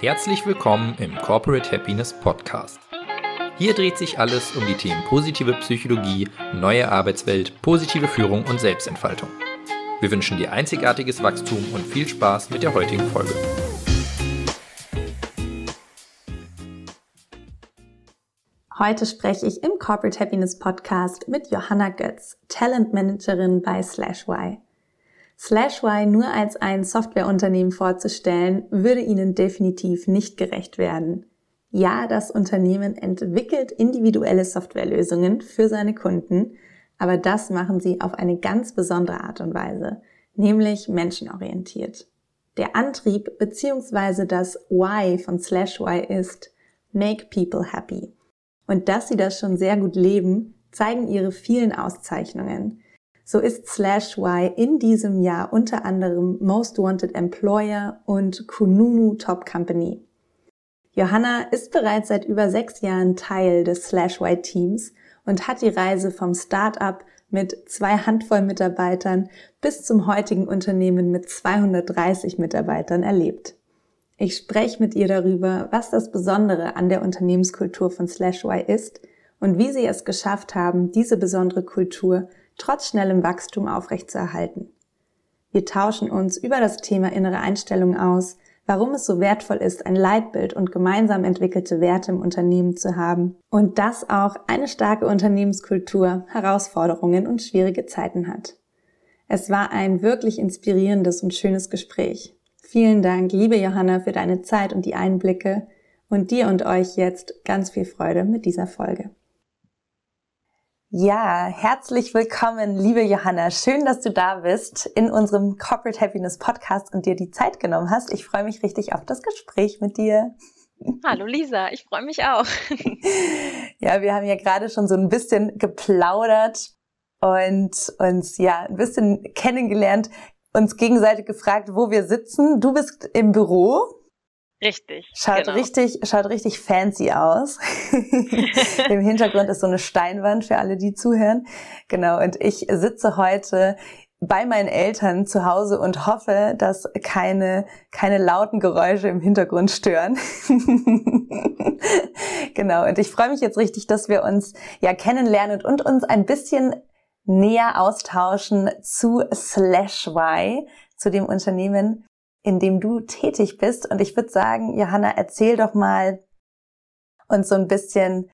Herzlich willkommen im Corporate Happiness Podcast. Hier dreht sich alles um die Themen positive Psychologie, neue Arbeitswelt, positive Führung und Selbstentfaltung. Wir wünschen dir einzigartiges Wachstum und viel Spaß mit der heutigen Folge. Heute spreche ich im Corporate Happiness Podcast mit Johanna Götz, Talent Managerin bei SlashY. Slashwy nur als ein Softwareunternehmen vorzustellen, würde ihnen definitiv nicht gerecht werden. Ja, das Unternehmen entwickelt individuelle Softwarelösungen für seine Kunden, aber das machen sie auf eine ganz besondere Art und Weise, nämlich menschenorientiert. Der Antrieb bzw. das Why von Slashwy ist Make People Happy. Und dass sie das schon sehr gut leben, zeigen ihre vielen Auszeichnungen. So ist Slash Y in diesem Jahr unter anderem Most Wanted Employer und Kununu Top Company. Johanna ist bereits seit über sechs Jahren Teil des Slash Y Teams und hat die Reise vom Start-up mit zwei Handvoll Mitarbeitern bis zum heutigen Unternehmen mit 230 Mitarbeitern erlebt. Ich spreche mit ihr darüber, was das Besondere an der Unternehmenskultur von Slash Y ist und wie sie es geschafft haben, diese besondere Kultur trotz schnellem Wachstum aufrechtzuerhalten. Wir tauschen uns über das Thema innere Einstellung aus, warum es so wertvoll ist, ein Leitbild und gemeinsam entwickelte Werte im Unternehmen zu haben und dass auch eine starke Unternehmenskultur Herausforderungen und schwierige Zeiten hat. Es war ein wirklich inspirierendes und schönes Gespräch. Vielen Dank, liebe Johanna, für deine Zeit und die Einblicke und dir und euch jetzt ganz viel Freude mit dieser Folge. Ja, herzlich willkommen, liebe Johanna. Schön, dass du da bist in unserem Corporate Happiness Podcast und dir die Zeit genommen hast. Ich freue mich richtig auf das Gespräch mit dir. Hallo Lisa, ich freue mich auch. ja, wir haben ja gerade schon so ein bisschen geplaudert und uns ja ein bisschen kennengelernt, uns gegenseitig gefragt, wo wir sitzen. Du bist im Büro Richtig. Schaut genau. richtig, schaut richtig fancy aus. Im Hintergrund ist so eine Steinwand für alle, die zuhören. Genau. Und ich sitze heute bei meinen Eltern zu Hause und hoffe, dass keine, keine lauten Geräusche im Hintergrund stören. genau. Und ich freue mich jetzt richtig, dass wir uns ja kennenlernen und uns ein bisschen näher austauschen zu Slash Y, zu dem Unternehmen, in dem du tätig bist. Und ich würde sagen, Johanna, erzähl doch mal uns so ein bisschen,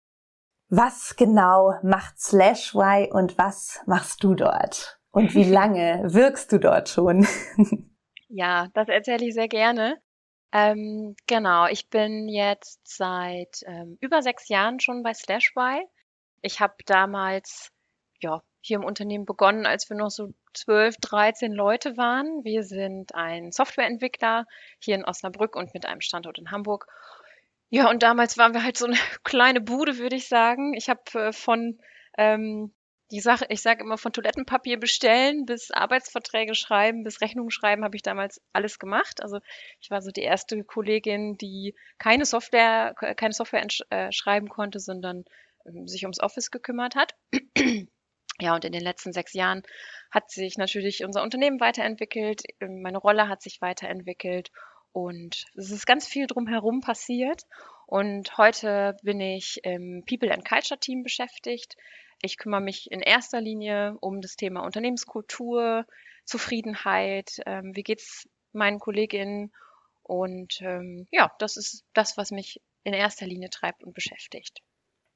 was genau macht Slash Y und was machst du dort? Und wie lange wirkst du dort schon? ja, das erzähle ich sehr gerne. Ähm, genau, ich bin jetzt seit ähm, über sechs Jahren schon bei Slashby. Ich habe damals ja, hier im Unternehmen begonnen, als wir noch so 12, 13 Leute waren. Wir sind ein Softwareentwickler hier in Osnabrück und mit einem Standort in Hamburg. Ja, und damals waren wir halt so eine kleine Bude, würde ich sagen. Ich habe äh, von ähm, die Sache, ich sage immer von Toilettenpapier bestellen bis Arbeitsverträge schreiben, bis Rechnungen schreiben, habe ich damals alles gemacht. Also ich war so die erste Kollegin, die keine Software, keine Software äh, schreiben konnte, sondern ähm, sich ums Office gekümmert hat. Ja, und in den letzten sechs Jahren hat sich natürlich unser Unternehmen weiterentwickelt, ähm, meine Rolle hat sich weiterentwickelt und es ist ganz viel drumherum passiert. Und heute bin ich im People and Culture Team beschäftigt. Ich kümmere mich in erster Linie um das Thema Unternehmenskultur, Zufriedenheit, ähm, wie geht's meinen Kolleginnen und ähm, ja, das ist das, was mich in erster Linie treibt und beschäftigt.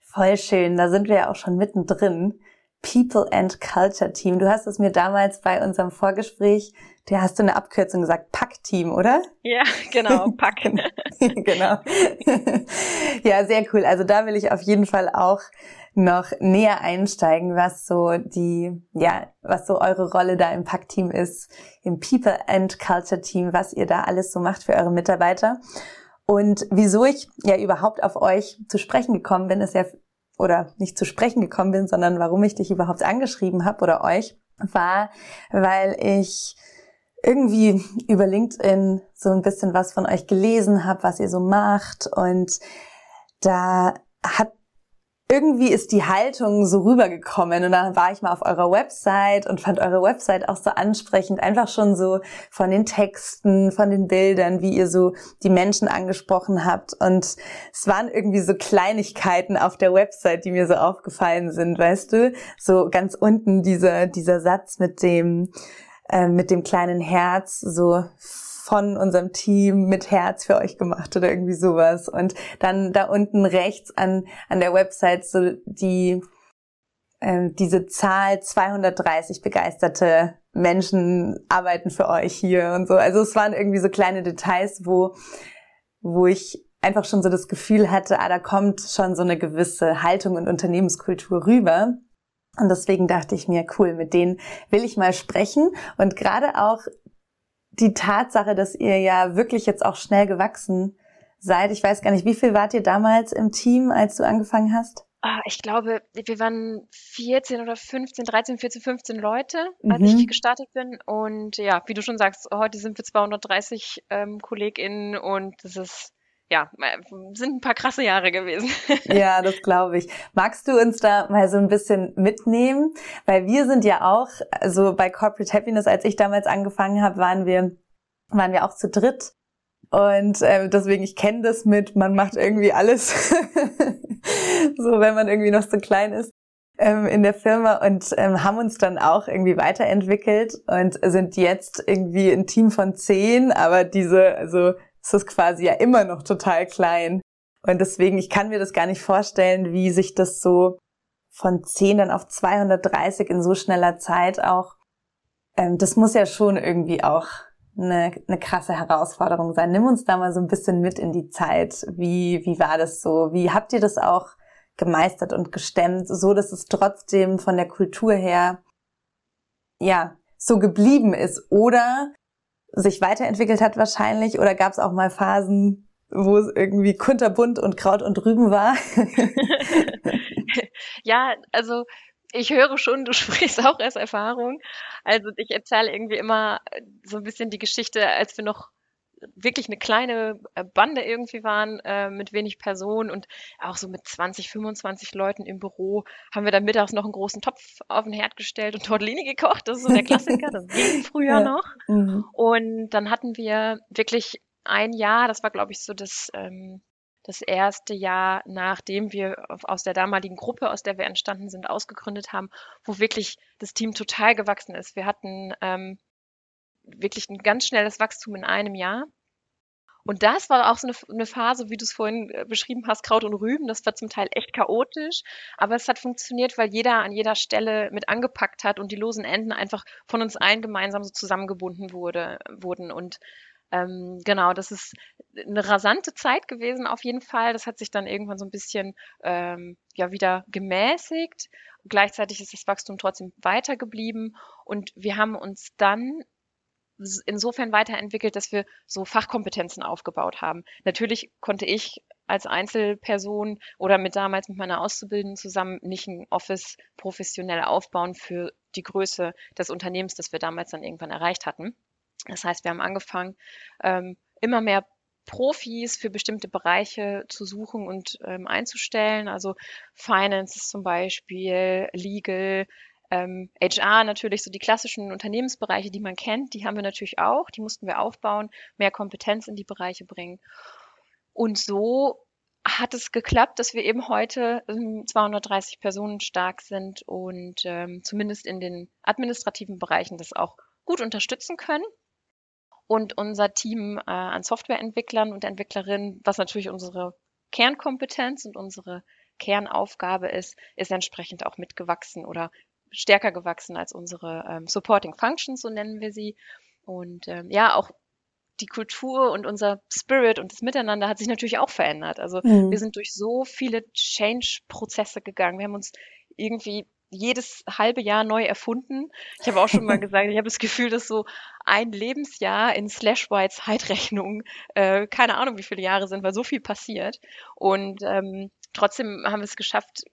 Voll schön, da sind wir ja auch schon mittendrin. People and Culture Team. Du hast es mir damals bei unserem Vorgespräch, da hast du eine Abkürzung gesagt, Pack-Team, oder? Ja, genau, Pack. genau. ja, sehr cool. Also da will ich auf jeden Fall auch noch näher einsteigen, was so die, ja, was so eure Rolle da im Pack-Team ist, im People and Culture Team, was ihr da alles so macht für eure Mitarbeiter. Und wieso ich ja überhaupt auf euch zu sprechen gekommen bin, ist ja oder nicht zu sprechen gekommen bin, sondern warum ich dich überhaupt angeschrieben habe oder euch, war, weil ich irgendwie über LinkedIn so ein bisschen was von euch gelesen habe, was ihr so macht. Und da hat irgendwie ist die Haltung so rübergekommen und dann war ich mal auf eurer Website und fand eure Website auch so ansprechend, einfach schon so von den Texten, von den Bildern, wie ihr so die Menschen angesprochen habt. Und es waren irgendwie so Kleinigkeiten auf der Website, die mir so aufgefallen sind, weißt du, so ganz unten dieser dieser Satz mit dem äh, mit dem kleinen Herz, so von unserem Team mit Herz für euch gemacht oder irgendwie sowas. Und dann da unten rechts an, an der Website so die, äh, diese Zahl 230 begeisterte Menschen arbeiten für euch hier und so. Also es waren irgendwie so kleine Details, wo, wo ich einfach schon so das Gefühl hatte, ah, da kommt schon so eine gewisse Haltung und Unternehmenskultur rüber. Und deswegen dachte ich mir, cool, mit denen will ich mal sprechen. Und gerade auch die Tatsache, dass ihr ja wirklich jetzt auch schnell gewachsen seid. Ich weiß gar nicht, wie viel wart ihr damals im Team, als du angefangen hast? Ah, ich glaube, wir waren 14 oder 15, 13, 14, 15 Leute, als mhm. ich gestartet bin. Und ja, wie du schon sagst, heute sind wir 230 ähm, KollegInnen und das ist ja, sind ein paar krasse Jahre gewesen. ja, das glaube ich. Magst du uns da mal so ein bisschen mitnehmen? Weil wir sind ja auch, also bei Corporate Happiness, als ich damals angefangen habe, waren wir, waren wir auch zu dritt. Und äh, deswegen, ich kenne das mit, man macht irgendwie alles, so wenn man irgendwie noch so klein ist ähm, in der Firma und ähm, haben uns dann auch irgendwie weiterentwickelt und sind jetzt irgendwie ein Team von zehn, aber diese, also ist das quasi ja immer noch total klein. Und deswegen, ich kann mir das gar nicht vorstellen, wie sich das so von 10 dann auf 230 in so schneller Zeit auch, ähm, das muss ja schon irgendwie auch eine, eine krasse Herausforderung sein. Nimm uns da mal so ein bisschen mit in die Zeit. Wie, wie war das so? Wie habt ihr das auch gemeistert und gestemmt, so dass es trotzdem von der Kultur her, ja, so geblieben ist? Oder sich weiterentwickelt hat wahrscheinlich oder gab es auch mal Phasen, wo es irgendwie kunterbunt und Kraut und Rüben war? ja, also ich höre schon, du sprichst auch aus Erfahrung. Also ich erzähle irgendwie immer so ein bisschen die Geschichte, als wir noch wirklich eine kleine äh, Bande irgendwie waren äh, mit wenig Personen und auch so mit 20, 25 Leuten im Büro haben wir dann mittags noch einen großen Topf auf den Herd gestellt und Tortellini gekocht. Das ist so der Klassiker, das ging früher ja. noch. Mhm. Und dann hatten wir wirklich ein Jahr, das war glaube ich so das, ähm, das erste Jahr, nachdem wir aus der damaligen Gruppe, aus der wir entstanden sind, ausgegründet haben, wo wirklich das Team total gewachsen ist. Wir hatten ähm, wirklich ein ganz schnelles Wachstum in einem Jahr. Und das war auch so eine, eine Phase, wie du es vorhin äh, beschrieben hast, Kraut und Rüben. Das war zum Teil echt chaotisch, aber es hat funktioniert, weil jeder an jeder Stelle mit angepackt hat und die losen Enden einfach von uns allen gemeinsam so zusammengebunden wurde, wurden. Und ähm, genau, das ist eine rasante Zeit gewesen auf jeden Fall. Das hat sich dann irgendwann so ein bisschen ähm, ja wieder gemäßigt. Gleichzeitig ist das Wachstum trotzdem weitergeblieben und wir haben uns dann insofern weiterentwickelt, dass wir so Fachkompetenzen aufgebaut haben. Natürlich konnte ich als Einzelperson oder mit damals mit meiner Auszubildenden zusammen nicht ein Office professionell aufbauen für die Größe des Unternehmens, das wir damals dann irgendwann erreicht hatten. Das heißt, wir haben angefangen, ähm, immer mehr Profis für bestimmte Bereiche zu suchen und ähm, einzustellen. Also Finance zum Beispiel, Legal, ähm, HR natürlich, so die klassischen Unternehmensbereiche, die man kennt, die haben wir natürlich auch, die mussten wir aufbauen, mehr Kompetenz in die Bereiche bringen. Und so hat es geklappt, dass wir eben heute ähm, 230 Personen stark sind und ähm, zumindest in den administrativen Bereichen das auch gut unterstützen können. Und unser Team äh, an Softwareentwicklern und Entwicklerinnen, was natürlich unsere Kernkompetenz und unsere Kernaufgabe ist, ist entsprechend auch mitgewachsen oder stärker gewachsen als unsere ähm, Supporting Functions, so nennen wir sie. Und ähm, ja, auch die Kultur und unser Spirit und das Miteinander hat sich natürlich auch verändert. Also mhm. wir sind durch so viele Change-Prozesse gegangen. Wir haben uns irgendwie jedes halbe Jahr neu erfunden. Ich habe auch schon mal gesagt, ich habe das Gefühl, dass so ein Lebensjahr in Slash-Y Zeitrechnung, äh, keine Ahnung, wie viele Jahre sind, weil so viel passiert. Und ähm, trotzdem haben wir es geschafft,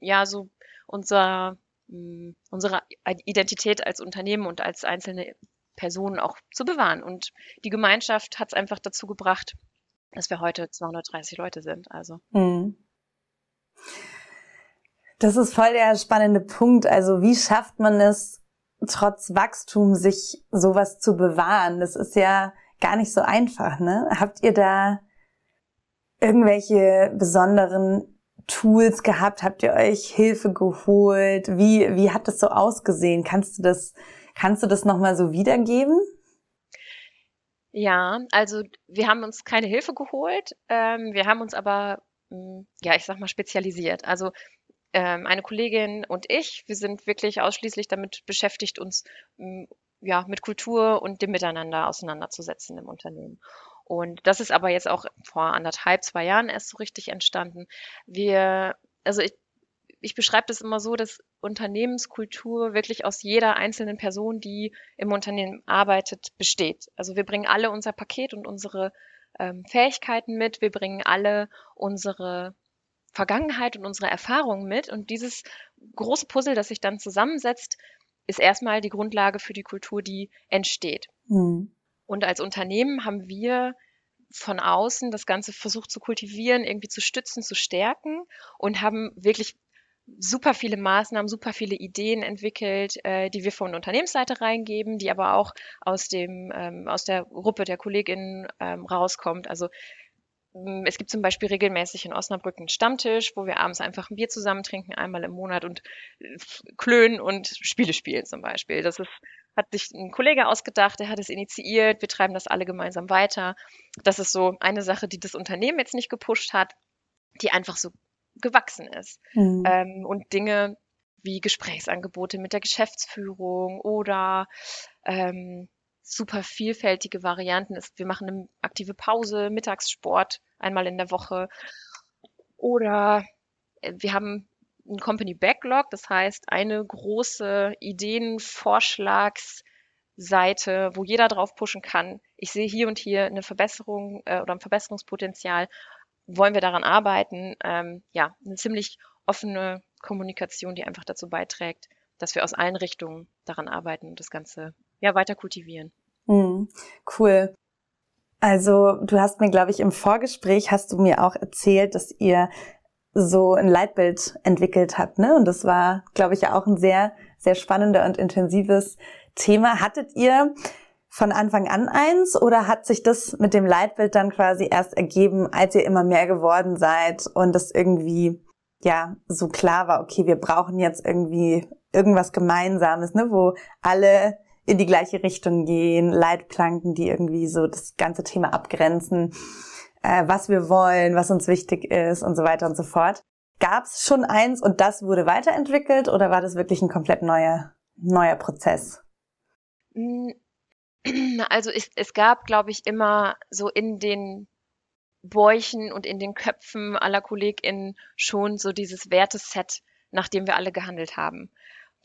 ja, so unser unsere Identität als Unternehmen und als einzelne Personen auch zu bewahren. Und die Gemeinschaft hat es einfach dazu gebracht, dass wir heute 230 Leute sind. Also. Mhm. Das ist voll der spannende Punkt. Also wie schafft man es, trotz Wachstum sich sowas zu bewahren? Das ist ja gar nicht so einfach, ne? Habt ihr da irgendwelche besonderen Tools gehabt? Habt ihr euch Hilfe geholt? Wie, wie hat das so ausgesehen? Kannst du das, kannst du das nochmal so wiedergeben? Ja, also wir haben uns keine Hilfe geholt. Ähm, wir haben uns aber, hm, ja, ich sag mal, spezialisiert. Also ähm, eine Kollegin und ich, wir sind wirklich ausschließlich damit beschäftigt, uns hm, ja, mit Kultur und dem Miteinander auseinanderzusetzen im Unternehmen. Und das ist aber jetzt auch vor anderthalb, zwei Jahren erst so richtig entstanden. Wir, also ich, ich beschreibe das immer so, dass Unternehmenskultur wirklich aus jeder einzelnen Person, die im Unternehmen arbeitet, besteht. Also wir bringen alle unser Paket und unsere ähm, Fähigkeiten mit, wir bringen alle unsere Vergangenheit und unsere Erfahrungen mit. Und dieses große Puzzle, das sich dann zusammensetzt, ist erstmal die Grundlage für die Kultur, die entsteht. Mhm. Und als Unternehmen haben wir von außen das Ganze versucht zu kultivieren, irgendwie zu stützen, zu stärken und haben wirklich super viele Maßnahmen, super viele Ideen entwickelt, äh, die wir von der Unternehmensseite reingeben, die aber auch aus dem ähm, aus der Gruppe der KollegInnen ähm, rauskommt. Also es gibt zum Beispiel regelmäßig in Osnabrück einen Stammtisch, wo wir abends einfach ein Bier zusammen trinken, einmal im Monat und äh, klönen und Spiele spielen zum Beispiel. Das ist, hat sich ein Kollege ausgedacht, der hat es initiiert, wir treiben das alle gemeinsam weiter. Das ist so eine Sache, die das Unternehmen jetzt nicht gepusht hat, die einfach so gewachsen ist. Mhm. Ähm, und Dinge wie Gesprächsangebote mit der Geschäftsführung oder ähm, super vielfältige Varianten ist. Wir machen eine aktive Pause, Mittagssport einmal in der Woche. Oder äh, wir haben ein Company Backlog, das heißt eine große Ideenvorschlagsseite, wo jeder drauf pushen kann. Ich sehe hier und hier eine Verbesserung äh, oder ein Verbesserungspotenzial. Wollen wir daran arbeiten? Ähm, ja, eine ziemlich offene Kommunikation, die einfach dazu beiträgt, dass wir aus allen Richtungen daran arbeiten und das Ganze ja, weiter kultivieren. Mhm, cool. Also du hast mir, glaube ich, im Vorgespräch hast du mir auch erzählt, dass ihr so ein Leitbild entwickelt habt, ne? Und das war, glaube ich, ja auch ein sehr, sehr spannender und intensives Thema. Hattet ihr von Anfang an eins oder hat sich das mit dem Leitbild dann quasi erst ergeben, als ihr immer mehr geworden seid und das irgendwie ja so klar war, okay, wir brauchen jetzt irgendwie irgendwas Gemeinsames, ne, wo alle in die gleiche Richtung gehen, Leitplanken, die irgendwie so das ganze Thema abgrenzen, äh, was wir wollen, was uns wichtig ist und so weiter und so fort. Gab es schon eins und das wurde weiterentwickelt oder war das wirklich ein komplett neuer, neuer Prozess? Mm, also es, es gab, glaube ich, immer so in den Bäuchen und in den Köpfen aller KollegInnen schon so dieses Werteset, nach dem wir alle gehandelt haben.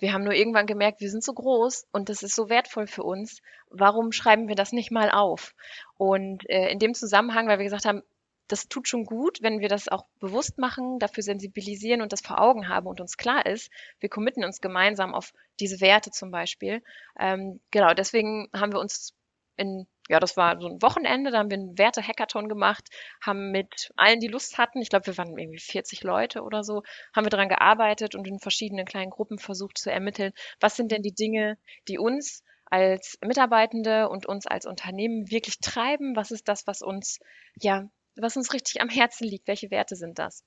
Wir haben nur irgendwann gemerkt, wir sind so groß und das ist so wertvoll für uns. Warum schreiben wir das nicht mal auf? Und äh, in dem Zusammenhang, weil wir gesagt haben, das tut schon gut, wenn wir das auch bewusst machen, dafür sensibilisieren und das vor Augen haben und uns klar ist, wir committen uns gemeinsam auf diese Werte zum Beispiel. Ähm, genau, deswegen haben wir uns in ja, das war so ein Wochenende, da haben wir einen Werte-Hackathon gemacht, haben mit allen, die Lust hatten, ich glaube, wir waren irgendwie 40 Leute oder so, haben wir daran gearbeitet und in verschiedenen kleinen Gruppen versucht zu ermitteln, was sind denn die Dinge, die uns als Mitarbeitende und uns als Unternehmen wirklich treiben? Was ist das, was uns, ja, was uns richtig am Herzen liegt? Welche Werte sind das?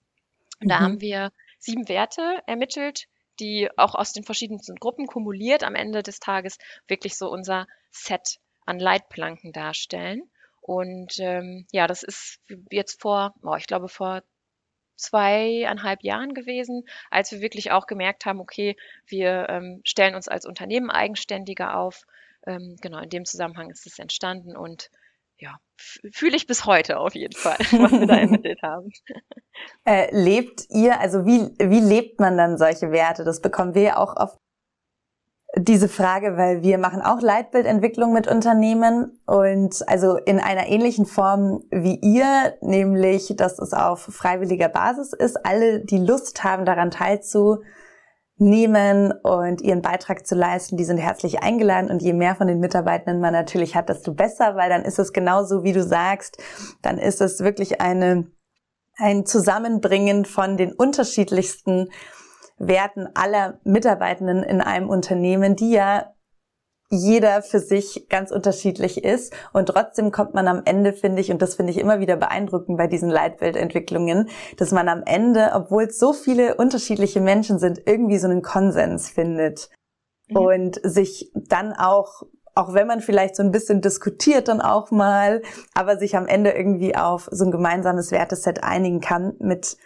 Und mhm. da haben wir sieben Werte ermittelt, die auch aus den verschiedensten Gruppen kumuliert am Ende des Tages wirklich so unser Set an Leitplanken darstellen. Und ähm, ja, das ist jetzt vor, oh, ich glaube, vor zweieinhalb Jahren gewesen, als wir wirklich auch gemerkt haben, okay, wir ähm, stellen uns als Unternehmen eigenständiger auf. Ähm, genau, in dem Zusammenhang ist es entstanden und ja, fühle ich bis heute auf jeden Fall, was wir da ermittelt haben. Äh, lebt ihr, also wie, wie lebt man dann solche Werte? Das bekommen wir ja auch oft diese Frage, weil wir machen auch Leitbildentwicklung mit Unternehmen und also in einer ähnlichen Form wie ihr, nämlich, dass es auf freiwilliger Basis ist. Alle, die Lust haben, daran teilzunehmen und ihren Beitrag zu leisten, die sind herzlich eingeladen und je mehr von den Mitarbeitenden man natürlich hat, desto besser, weil dann ist es genauso, wie du sagst, dann ist es wirklich eine, ein Zusammenbringen von den unterschiedlichsten Werten aller Mitarbeitenden in einem Unternehmen, die ja jeder für sich ganz unterschiedlich ist. Und trotzdem kommt man am Ende, finde ich, und das finde ich immer wieder beeindruckend bei diesen Leitbildentwicklungen, dass man am Ende, obwohl es so viele unterschiedliche Menschen sind, irgendwie so einen Konsens findet. Mhm. Und sich dann auch auch wenn man vielleicht so ein bisschen diskutiert dann auch mal, aber sich am Ende irgendwie auf so ein gemeinsames Werteset einigen kann, mit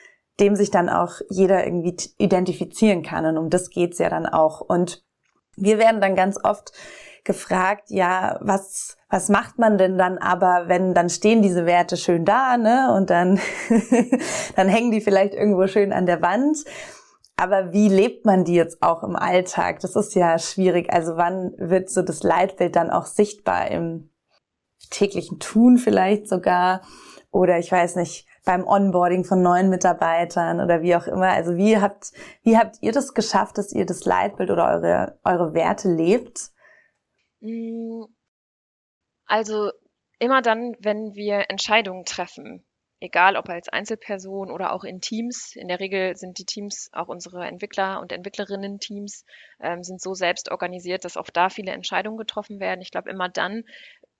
dem sich dann auch jeder irgendwie identifizieren kann. Und um das geht's ja dann auch. Und wir werden dann ganz oft gefragt, ja, was, was macht man denn dann aber, wenn dann stehen diese Werte schön da, ne? Und dann, dann hängen die vielleicht irgendwo schön an der Wand. Aber wie lebt man die jetzt auch im Alltag? Das ist ja schwierig. Also wann wird so das Leitbild dann auch sichtbar im täglichen Tun vielleicht sogar? Oder ich weiß nicht, beim Onboarding von neuen Mitarbeitern oder wie auch immer. Also wie habt, wie habt ihr das geschafft, dass ihr das Leitbild oder eure, eure Werte lebt? Mm, also immer dann, wenn wir Entscheidungen treffen, egal ob als Einzelperson oder auch in Teams. In der Regel sind die Teams, auch unsere Entwickler und Entwicklerinnen-Teams, ähm, sind so selbst organisiert, dass auch da viele Entscheidungen getroffen werden. Ich glaube, immer dann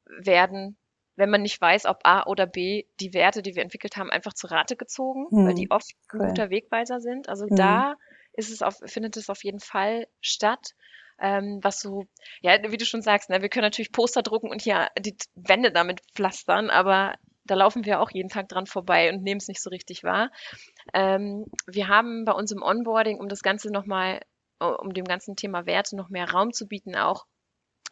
werden, wenn man nicht weiß, ob A oder B, die Werte, die wir entwickelt haben, einfach zu Rate gezogen, hm. weil die oft cool. ein guter Wegweiser sind. Also hm. da ist es auf, findet es auf jeden Fall statt. Ähm, was so, ja, wie du schon sagst, ne, wir können natürlich Poster drucken und hier die Wände damit pflastern, aber da laufen wir auch jeden Tag dran vorbei und nehmen es nicht so richtig wahr. Ähm, wir haben bei uns im Onboarding, um das Ganze nochmal, um dem ganzen Thema Werte noch mehr Raum zu bieten, auch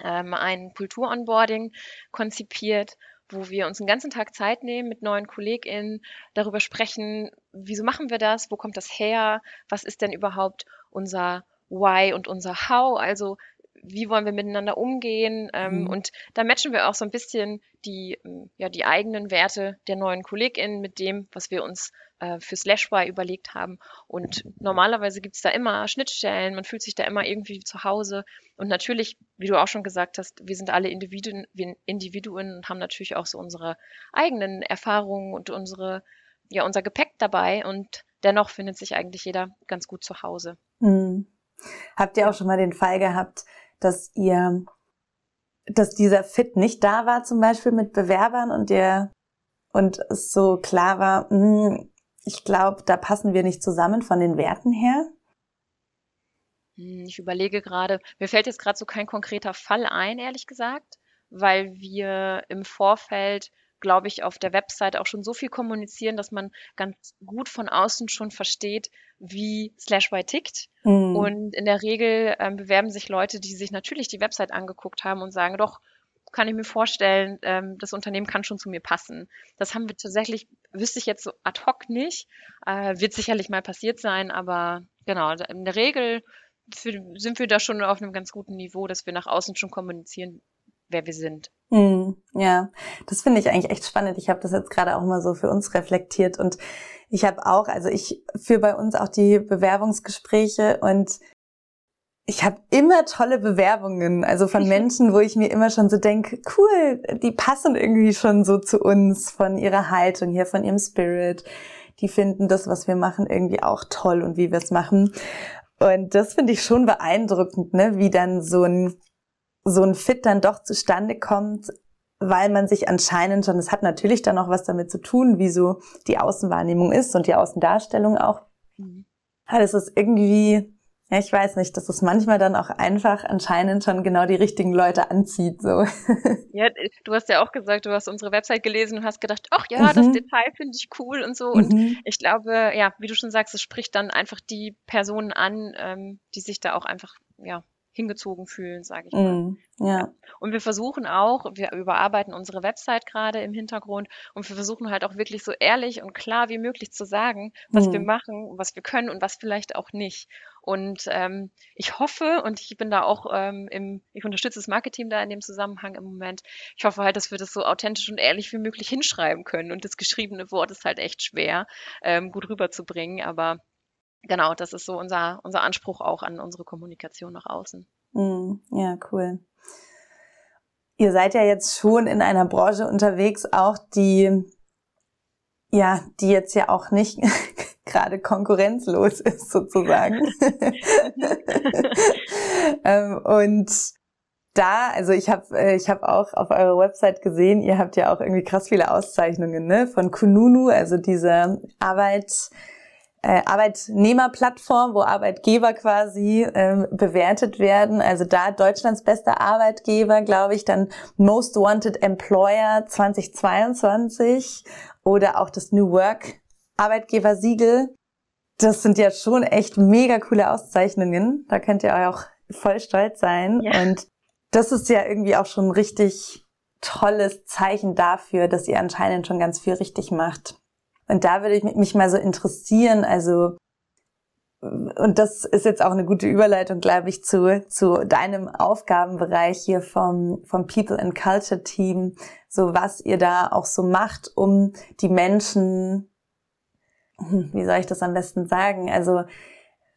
ähm, ein Kultur-Onboarding konzipiert, wo wir uns einen ganzen Tag Zeit nehmen, mit neuen KollegInnen darüber sprechen, wieso machen wir das, wo kommt das her, was ist denn überhaupt unser Why und unser How, also wie wollen wir miteinander umgehen. Ähm, mhm. Und da matchen wir auch so ein bisschen die, ähm, ja, die eigenen Werte der neuen KollegInnen mit dem, was wir uns äh, für Slashby überlegt haben. Und normalerweise gibt es da immer Schnittstellen, man fühlt sich da immer irgendwie zu Hause. Und natürlich, wie du auch schon gesagt hast, wir sind alle Individuen, wir Individuen und haben natürlich auch so unsere eigenen Erfahrungen und unsere, ja, unser Gepäck dabei. Und dennoch findet sich eigentlich jeder ganz gut zu Hause. Mhm. Habt ihr auch schon mal den Fall gehabt, dass ihr, dass dieser Fit nicht da war, zum Beispiel mit Bewerbern und der, und es so klar war, mh, hm, ich glaube, da passen wir nicht zusammen von den Werten her? Hm, ich überlege gerade, mir fällt jetzt gerade so kein konkreter Fall ein, ehrlich gesagt, weil wir im Vorfeld glaube ich, auf der Website auch schon so viel kommunizieren, dass man ganz gut von außen schon versteht, wie Slashby tickt. Mhm. Und in der Regel ähm, bewerben sich Leute, die sich natürlich die Website angeguckt haben und sagen, doch, kann ich mir vorstellen, ähm, das Unternehmen kann schon zu mir passen. Das haben wir tatsächlich, wüsste ich jetzt so ad hoc nicht, äh, wird sicherlich mal passiert sein, aber genau, in der Regel sind wir da schon auf einem ganz guten Niveau, dass wir nach außen schon kommunizieren, wer wir sind. Mm, ja, das finde ich eigentlich echt spannend. Ich habe das jetzt gerade auch mal so für uns reflektiert und ich habe auch, also ich führe bei uns auch die Bewerbungsgespräche und ich habe immer tolle Bewerbungen, also von Menschen, wo ich mir immer schon so denke, cool, die passen irgendwie schon so zu uns von ihrer Haltung hier, von ihrem Spirit. Die finden das, was wir machen, irgendwie auch toll und wie wir es machen. Und das finde ich schon beeindruckend, ne? wie dann so ein so ein Fit dann doch zustande kommt, weil man sich anscheinend schon, es hat natürlich dann auch was damit zu tun, wie so die Außenwahrnehmung ist und die Außendarstellung auch. Mhm. Aber es ist irgendwie, ja, ich weiß nicht, dass es manchmal dann auch einfach anscheinend schon genau die richtigen Leute anzieht, so. Ja, du hast ja auch gesagt, du hast unsere Website gelesen und hast gedacht, ach ja, mhm. das Detail finde ich cool und so. Und mhm. ich glaube, ja, wie du schon sagst, es spricht dann einfach die Personen an, ähm, die sich da auch einfach, ja, hingezogen fühlen, sage ich mal. Mm, ja. Und wir versuchen auch, wir überarbeiten unsere Website gerade im Hintergrund und wir versuchen halt auch wirklich so ehrlich und klar wie möglich zu sagen, was mm. wir machen, was wir können und was vielleicht auch nicht. Und ähm, ich hoffe, und ich bin da auch ähm, im, ich unterstütze das Marketing da in dem Zusammenhang im Moment. Ich hoffe halt, dass wir das so authentisch und ehrlich wie möglich hinschreiben können. Und das geschriebene Wort ist halt echt schwer, ähm, gut rüberzubringen. Aber genau, das ist so unser, unser Anspruch auch an unsere Kommunikation nach außen. Mm, ja, cool. Ihr seid ja jetzt schon in einer Branche unterwegs, auch die, ja, die jetzt ja auch nicht gerade konkurrenzlos ist sozusagen. ähm, und da, also ich habe äh, ich hab auch auf eurer Website gesehen, ihr habt ja auch irgendwie krass viele Auszeichnungen ne? von Kununu, also diese Arbeit, äh, Arbeitnehmerplattform, wo Arbeitgeber quasi ähm, bewertet werden. Also da Deutschlands bester Arbeitgeber, glaube ich, dann Most Wanted Employer 2022 oder auch das New Work Arbeitgebersiegel. Das sind ja schon echt mega coole Auszeichnungen. Da könnt ihr auch voll stolz sein. Ja. Und das ist ja irgendwie auch schon ein richtig tolles Zeichen dafür, dass ihr anscheinend schon ganz viel richtig macht. Und da würde ich mich mal so interessieren, also und das ist jetzt auch eine gute Überleitung, glaube ich, zu, zu deinem Aufgabenbereich hier vom, vom People and Culture Team, so was ihr da auch so macht, um die Menschen, hm, wie soll ich das am besten sagen? Also,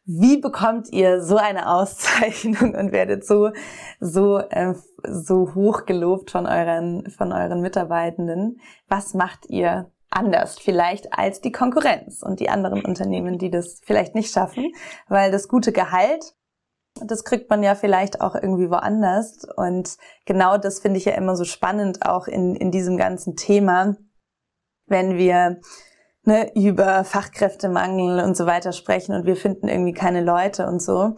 wie bekommt ihr so eine Auszeichnung und werdet so, so, äh, so hoch gelobt von euren, von euren Mitarbeitenden? Was macht ihr anders vielleicht als die Konkurrenz und die anderen Unternehmen, die das vielleicht nicht schaffen, weil das gute Gehalt, das kriegt man ja vielleicht auch irgendwie woanders. Und genau das finde ich ja immer so spannend auch in, in diesem ganzen Thema, wenn wir ne, über Fachkräftemangel und so weiter sprechen und wir finden irgendwie keine Leute und so,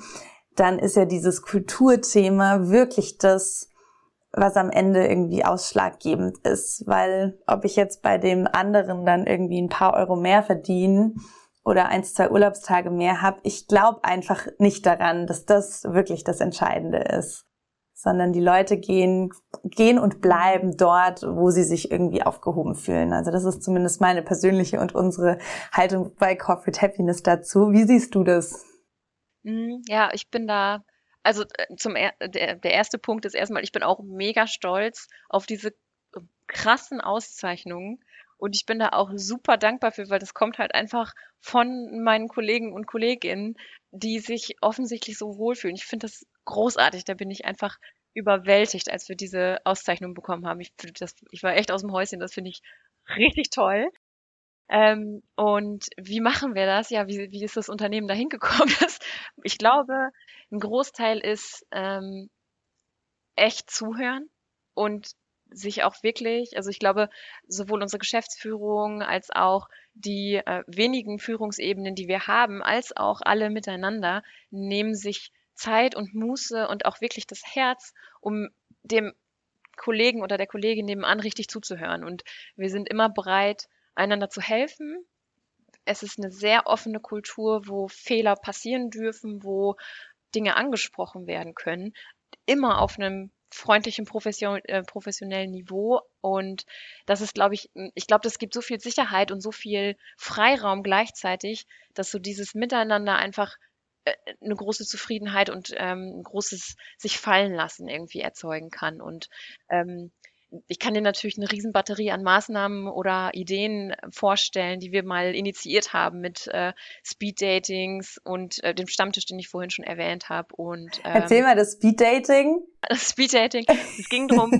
dann ist ja dieses Kulturthema wirklich das, was am Ende irgendwie ausschlaggebend ist. Weil ob ich jetzt bei dem anderen dann irgendwie ein paar Euro mehr verdiene oder eins, zwei Urlaubstage mehr habe, ich glaube einfach nicht daran, dass das wirklich das Entscheidende ist. Sondern die Leute gehen, gehen und bleiben dort, wo sie sich irgendwie aufgehoben fühlen. Also das ist zumindest meine persönliche und unsere Haltung bei Corporate Happiness dazu. Wie siehst du das? Mm, ja, ich bin da also äh, zum er der, der erste Punkt ist erstmal, ich bin auch mega stolz auf diese äh, krassen Auszeichnungen. Und ich bin da auch super dankbar für, weil das kommt halt einfach von meinen Kollegen und Kolleginnen, die sich offensichtlich so wohlfühlen. Ich finde das großartig. Da bin ich einfach überwältigt, als wir diese Auszeichnung bekommen haben. Ich, das, ich war echt aus dem Häuschen. Das finde ich richtig toll. Ähm, und wie machen wir das? Ja, wie, wie ist das Unternehmen dahin gekommen? Das, ich glaube, ein Großteil ist ähm, echt zuhören und sich auch wirklich, also ich glaube, sowohl unsere Geschäftsführung als auch die äh, wenigen Führungsebenen, die wir haben, als auch alle miteinander, nehmen sich Zeit und Muße und auch wirklich das Herz, um dem Kollegen oder der Kollegin nebenan richtig zuzuhören. Und wir sind immer bereit, einander zu helfen. Es ist eine sehr offene Kultur, wo Fehler passieren dürfen, wo Dinge angesprochen werden können, immer auf einem freundlichen, profession äh, professionellen Niveau. Und das ist, glaube ich, ich glaube, das gibt so viel Sicherheit und so viel Freiraum gleichzeitig, dass so dieses Miteinander einfach äh, eine große Zufriedenheit und ähm, ein großes sich fallen lassen irgendwie erzeugen kann. Und ähm, ich kann dir natürlich eine Riesenbatterie an Maßnahmen oder Ideen vorstellen, die wir mal initiiert haben mit äh, Speed-Datings und äh, dem Stammtisch, den ich vorhin schon erwähnt habe. Und ähm, Erzähl mal das Speed-Dating. Das Speed-Dating. Es ging darum,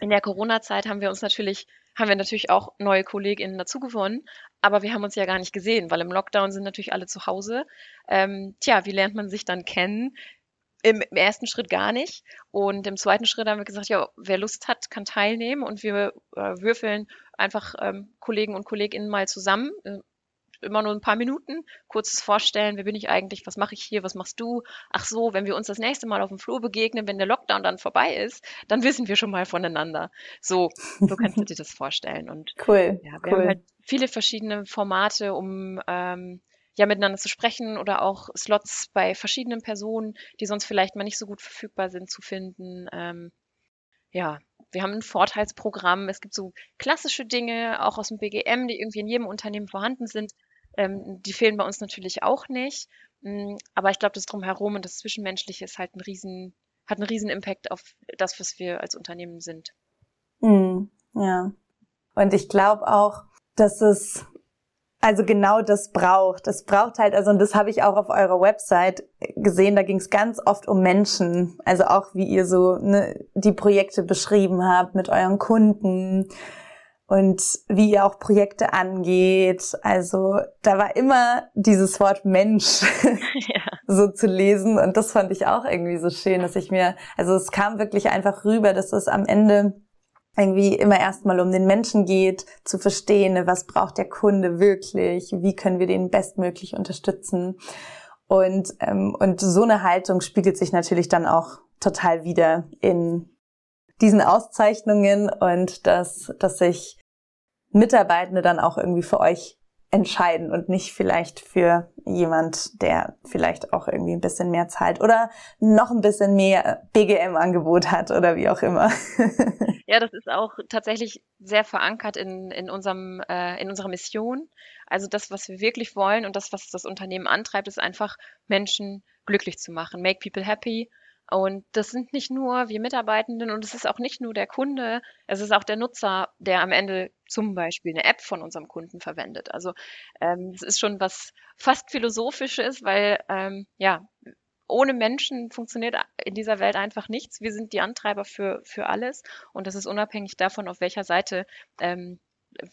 in der Corona-Zeit haben wir uns natürlich, haben wir natürlich auch neue KollegInnen dazu gewonnen, aber wir haben uns ja gar nicht gesehen, weil im Lockdown sind natürlich alle zu Hause. Ähm, tja, wie lernt man sich dann kennen? Im, Im, ersten Schritt gar nicht. Und im zweiten Schritt haben wir gesagt, ja, wer Lust hat, kann teilnehmen. Und wir äh, würfeln einfach ähm, Kollegen und Kolleginnen mal zusammen. Äh, immer nur ein paar Minuten, kurzes Vorstellen, wer bin ich eigentlich, was mache ich hier, was machst du? Ach so, wenn wir uns das nächste Mal auf dem Flur begegnen, wenn der Lockdown dann vorbei ist, dann wissen wir schon mal voneinander. So, so kannst du dir das vorstellen. Und cool. Ja, wir cool. haben halt viele verschiedene Formate, um ähm, ja miteinander zu sprechen oder auch Slots bei verschiedenen Personen, die sonst vielleicht mal nicht so gut verfügbar sind, zu finden. Ähm, ja, wir haben ein Vorteilsprogramm. Es gibt so klassische Dinge, auch aus dem BGM, die irgendwie in jedem Unternehmen vorhanden sind. Ähm, die fehlen bei uns natürlich auch nicht. Mm, aber ich glaube, das Drumherum und das Zwischenmenschliche ist halt ein riesen, hat einen riesen Impact auf das, was wir als Unternehmen sind. Mm, ja. Und ich glaube auch, dass es also genau das braucht. Das braucht halt, also und das habe ich auch auf eurer Website gesehen, da ging es ganz oft um Menschen. Also auch wie ihr so ne, die Projekte beschrieben habt mit euren Kunden und wie ihr auch Projekte angeht. Also da war immer dieses Wort Mensch ja. so zu lesen und das fand ich auch irgendwie so schön, dass ich mir, also es kam wirklich einfach rüber, dass es am Ende irgendwie immer erstmal um den Menschen geht, zu verstehen, ne, was braucht der Kunde wirklich, wie können wir den bestmöglich unterstützen. Und, ähm, und so eine Haltung spiegelt sich natürlich dann auch total wieder in diesen Auszeichnungen und dass, dass sich Mitarbeitende dann auch irgendwie für euch entscheiden und nicht vielleicht für jemand, der vielleicht auch irgendwie ein bisschen mehr zahlt oder noch ein bisschen mehr BGM-Angebot hat oder wie auch immer. Ja, das ist auch tatsächlich sehr verankert in, in, unserem, äh, in unserer Mission. Also das, was wir wirklich wollen und das, was das Unternehmen antreibt, ist einfach Menschen glücklich zu machen. Make people happy. Und das sind nicht nur wir Mitarbeitenden und es ist auch nicht nur der Kunde, es ist auch der Nutzer, der am Ende zum Beispiel eine App von unserem Kunden verwendet. Also ähm, es ist schon was fast philosophisches, weil ähm, ja, ohne Menschen funktioniert in dieser Welt einfach nichts. Wir sind die Antreiber für, für alles und das ist unabhängig davon, auf welcher Seite ähm,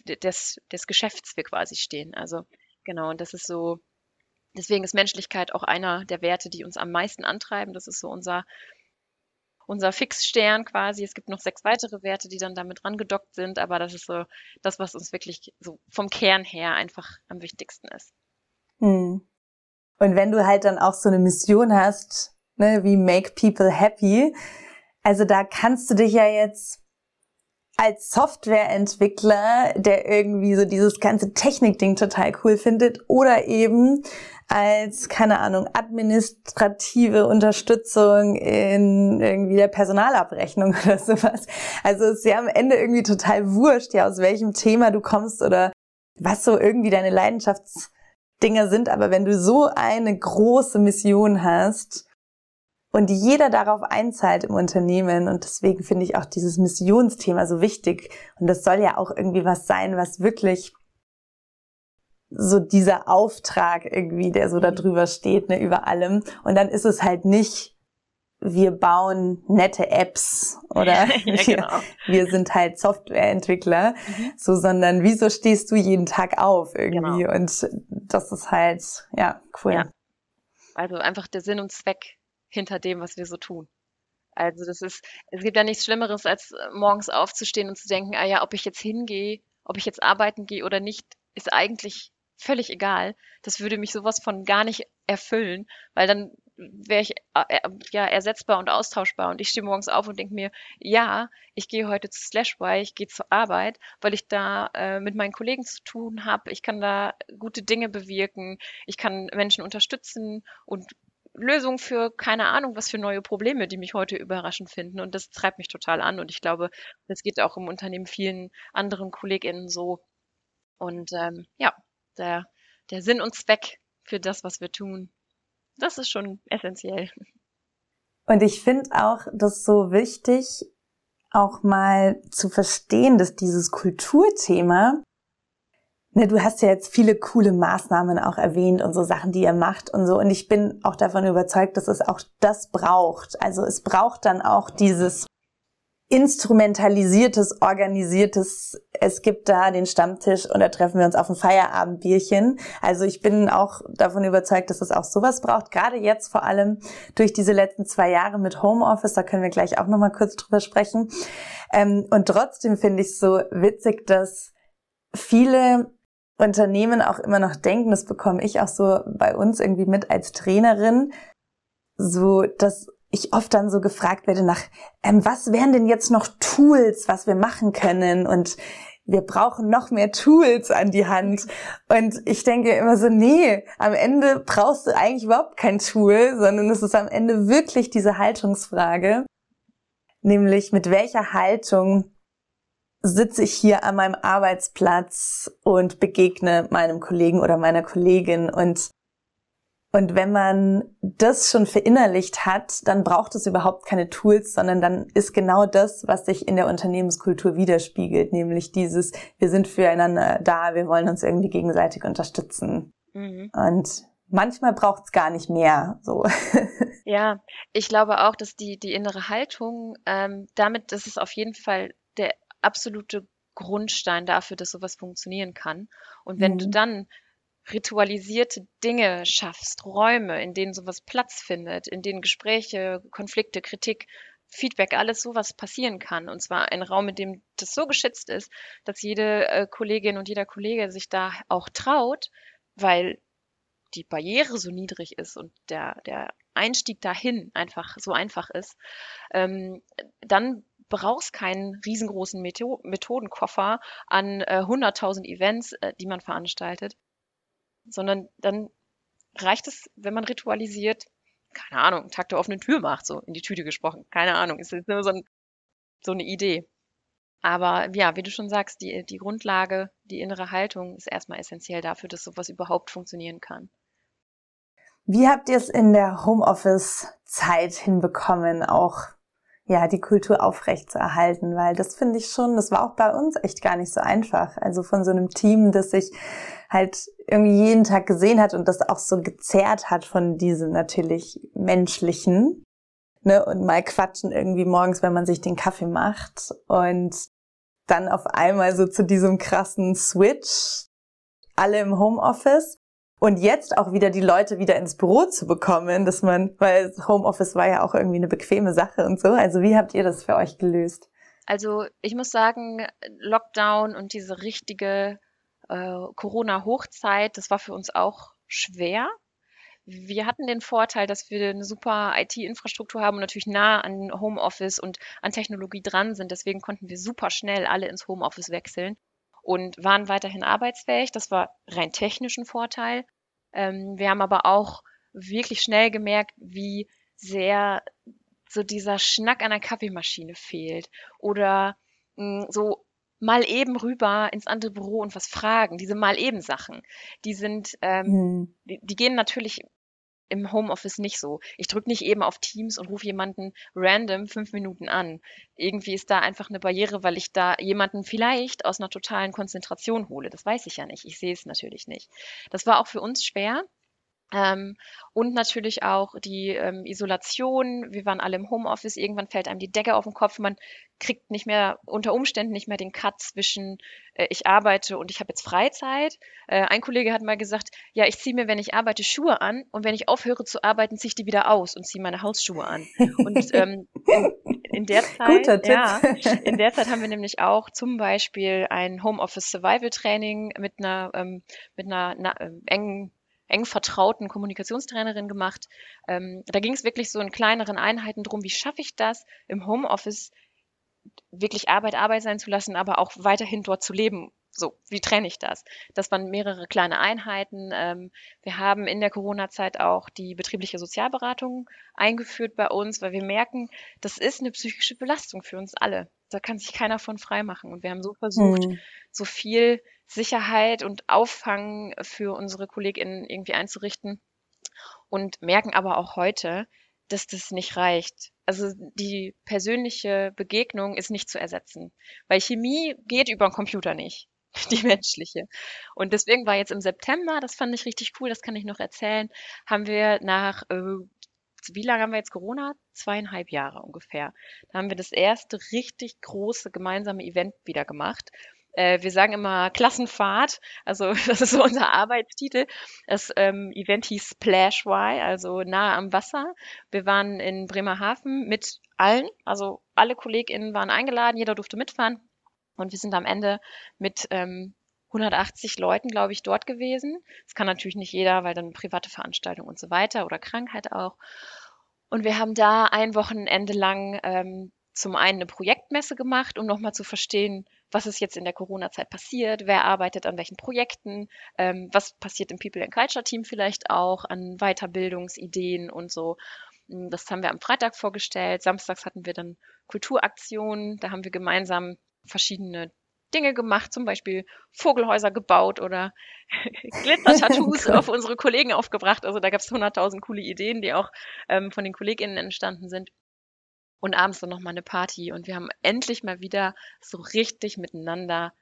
des, des Geschäfts wir quasi stehen. Also genau, und das ist so, deswegen ist Menschlichkeit auch einer der Werte, die uns am meisten antreiben. Das ist so unser, unser Fixstern quasi. Es gibt noch sechs weitere Werte, die dann damit rangedockt sind, aber das ist so das, was uns wirklich so vom Kern her einfach am wichtigsten ist. Hm. Und wenn du halt dann auch so eine Mission hast, ne, wie Make People Happy, also da kannst du dich ja jetzt als Softwareentwickler, der irgendwie so dieses ganze Technikding total cool findet, oder eben als, keine Ahnung, administrative Unterstützung in irgendwie der Personalabrechnung oder sowas. Also es ist ja am Ende irgendwie total wurscht, ja, aus welchem Thema du kommst oder was so irgendwie deine Leidenschaftsdinger sind. Aber wenn du so eine große Mission hast, und jeder darauf einzahlt im Unternehmen. Und deswegen finde ich auch dieses Missionsthema so wichtig. Und das soll ja auch irgendwie was sein, was wirklich so dieser Auftrag irgendwie, der so da drüber steht, ne, über allem. Und dann ist es halt nicht, wir bauen nette Apps oder ja, genau. wir, wir, sind halt Softwareentwickler, mhm. so, sondern wieso stehst du jeden Tag auf irgendwie? Genau. Und das ist halt, ja, cool. Ja. Also einfach der Sinn und Zweck hinter dem, was wir so tun. Also das ist, es gibt ja nichts Schlimmeres, als äh, morgens aufzustehen und zu denken, ah ja, ob ich jetzt hingehe, ob ich jetzt arbeiten gehe oder nicht, ist eigentlich völlig egal. Das würde mich sowas von gar nicht erfüllen, weil dann wäre ich äh, ja ersetzbar und austauschbar. Und ich stehe morgens auf und denke mir, ja, ich gehe heute zu Slashby, ich gehe zur Arbeit, weil ich da äh, mit meinen Kollegen zu tun habe. Ich kann da gute Dinge bewirken, ich kann Menschen unterstützen und Lösung für keine Ahnung, was für neue Probleme, die mich heute überraschend finden. Und das treibt mich total an. Und ich glaube, das geht auch im Unternehmen vielen anderen KollegInnen so. Und ähm, ja, der, der Sinn und Zweck für das, was wir tun, das ist schon essentiell. Und ich finde auch das so wichtig, auch mal zu verstehen, dass dieses Kulturthema Ne, du hast ja jetzt viele coole Maßnahmen auch erwähnt und so Sachen, die ihr macht und so. Und ich bin auch davon überzeugt, dass es auch das braucht. Also es braucht dann auch dieses instrumentalisiertes, organisiertes, es gibt da den Stammtisch und da treffen wir uns auf ein Feierabendbierchen. Also ich bin auch davon überzeugt, dass es auch sowas braucht, gerade jetzt vor allem durch diese letzten zwei Jahre mit Homeoffice, da können wir gleich auch nochmal kurz drüber sprechen. Ähm, und trotzdem finde ich es so witzig, dass viele Unternehmen auch immer noch denken, das bekomme ich auch so bei uns irgendwie mit als Trainerin, so dass ich oft dann so gefragt werde nach, ähm, was wären denn jetzt noch Tools, was wir machen können und wir brauchen noch mehr Tools an die Hand. Und ich denke immer so, nee, am Ende brauchst du eigentlich überhaupt kein Tool, sondern es ist am Ende wirklich diese Haltungsfrage, nämlich mit welcher Haltung sitze ich hier an meinem Arbeitsplatz und begegne meinem Kollegen oder meiner Kollegin und und wenn man das schon verinnerlicht hat, dann braucht es überhaupt keine Tools, sondern dann ist genau das, was sich in der Unternehmenskultur widerspiegelt, nämlich dieses, wir sind füreinander da, wir wollen uns irgendwie gegenseitig unterstützen. Mhm. Und manchmal braucht es gar nicht mehr. So. Ja, ich glaube auch, dass die, die innere Haltung, ähm, damit, das ist auf jeden Fall der absolute Grundstein dafür, dass sowas funktionieren kann. Und wenn Mhm. du dann ritualisierte Dinge schaffst, Räume, in denen sowas Platz findet, in denen Gespräche, Konflikte, Kritik, Feedback, alles sowas passieren kann. Und zwar ein Raum, in dem das so geschützt ist, dass jede äh, Kollegin und jeder Kollege sich da auch traut, weil die Barriere so niedrig ist und der, der Einstieg dahin einfach so einfach ist, ähm, dann brauchst keinen riesengroßen Metho Methodenkoffer an äh, 100.000 Events, äh, die man veranstaltet, sondern dann reicht es, wenn man ritualisiert, keine Ahnung, Tag der offenen Tür macht, so in die Tüte gesprochen. Keine Ahnung, ist jetzt nur so, ein, so eine Idee. Aber ja, wie du schon sagst, die, die Grundlage, die innere Haltung ist erstmal essentiell dafür, dass sowas überhaupt funktionieren kann. Wie habt ihr es in der Homeoffice-Zeit hinbekommen, auch ja, die Kultur aufrecht zu erhalten? Weil das finde ich schon, das war auch bei uns echt gar nicht so einfach. Also von so einem Team, das sich halt irgendwie jeden Tag gesehen hat und das auch so gezerrt hat von diesem natürlich menschlichen. Ne, und mal quatschen irgendwie morgens, wenn man sich den Kaffee macht und dann auf einmal so zu diesem krassen Switch, alle im Homeoffice und jetzt auch wieder die Leute wieder ins Büro zu bekommen, dass man, weil Homeoffice war ja auch irgendwie eine bequeme Sache und so. Also wie habt ihr das für euch gelöst? Also ich muss sagen, Lockdown und diese richtige äh, Corona-Hochzeit, das war für uns auch schwer. Wir hatten den Vorteil, dass wir eine super IT-Infrastruktur haben und natürlich nah an Homeoffice und an Technologie dran sind. Deswegen konnten wir super schnell alle ins Homeoffice wechseln und waren weiterhin arbeitsfähig. Das war rein technischen Vorteil. Ähm, wir haben aber auch wirklich schnell gemerkt, wie sehr so dieser Schnack an der Kaffeemaschine fehlt oder mh, so mal eben rüber ins andere Büro und was fragen. Diese mal eben Sachen, die sind, ähm, Hm. die, die gehen natürlich im Homeoffice nicht so. Ich drücke nicht eben auf Teams und rufe jemanden random fünf Minuten an. Irgendwie ist da einfach eine Barriere, weil ich da jemanden vielleicht aus einer totalen Konzentration hole. Das weiß ich ja nicht. Ich sehe es natürlich nicht. Das war auch für uns schwer. Ähm, und natürlich auch die ähm, Isolation. Wir waren alle im Homeoffice. Irgendwann fällt einem die Decke auf den Kopf. Man kriegt nicht mehr, unter Umständen nicht mehr den Cut zwischen äh, ich arbeite und ich habe jetzt Freizeit. Äh, ein Kollege hat mal gesagt, ja, ich ziehe mir, wenn ich arbeite, Schuhe an und wenn ich aufhöre zu arbeiten, ziehe ich die wieder aus und ziehe meine Hausschuhe an. Und ähm, in, in der Zeit, ja, in der Zeit haben wir nämlich auch zum Beispiel ein Homeoffice Survival Training mit einer, ähm, mit einer na, ähm, engen eng vertrauten Kommunikationstrainerin gemacht. Ähm, da ging es wirklich so in kleineren Einheiten drum, wie schaffe ich das im Homeoffice wirklich Arbeit Arbeit sein zu lassen, aber auch weiterhin dort zu leben. So, wie trenne ich das? Das waren mehrere kleine Einheiten. Ähm, wir haben in der Corona-Zeit auch die betriebliche Sozialberatung eingeführt bei uns, weil wir merken, das ist eine psychische Belastung für uns alle. Da kann sich keiner von frei machen. Und wir haben so versucht, Hm. so viel Sicherheit und Auffang für unsere KollegInnen irgendwie einzurichten und merken aber auch heute, dass das nicht reicht. Also die persönliche Begegnung ist nicht zu ersetzen, weil Chemie geht über den Computer nicht, die menschliche. Und deswegen war jetzt im September, das fand ich richtig cool, das kann ich noch erzählen, haben wir nach, äh, wie lange haben wir jetzt Corona? Zweieinhalb Jahre ungefähr. Da haben wir das erste richtig große gemeinsame Event wieder gemacht. Äh, wir sagen immer Klassenfahrt, also das ist so unser Arbeitstitel. Das ähm, Event hieß Splash Y, also nahe am Wasser. Wir waren in Bremerhaven mit allen, also alle KollegInnen waren eingeladen, jeder durfte mitfahren. Und wir sind am Ende mit ähm, 180 Leuten, glaube ich, dort gewesen. Das kann natürlich nicht jeder, weil dann private Veranstaltung und so weiter oder Krankheit auch. Und wir haben da ein Wochenende lang ähm, zum einen eine Projektmesse gemacht, um nochmal zu verstehen, was ist jetzt in der Corona-Zeit passiert, wer arbeitet an welchen Projekten, ähm, was passiert im People and Culture Team vielleicht auch an Weiterbildungsideen und so. Das haben wir am Freitag vorgestellt. Samstags hatten wir dann Kulturaktionen. Da haben wir gemeinsam verschiedene Dinge gemacht, zum Beispiel Vogelhäuser gebaut oder Glitzer-Tattoos Cool. auf unsere Kollegen aufgebracht. Also da gab es 100.000 coole Ideen, die auch ähm, von den KollegInnen entstanden sind. Und abends dann nochmal eine Party. Und wir haben endlich mal wieder so richtig miteinander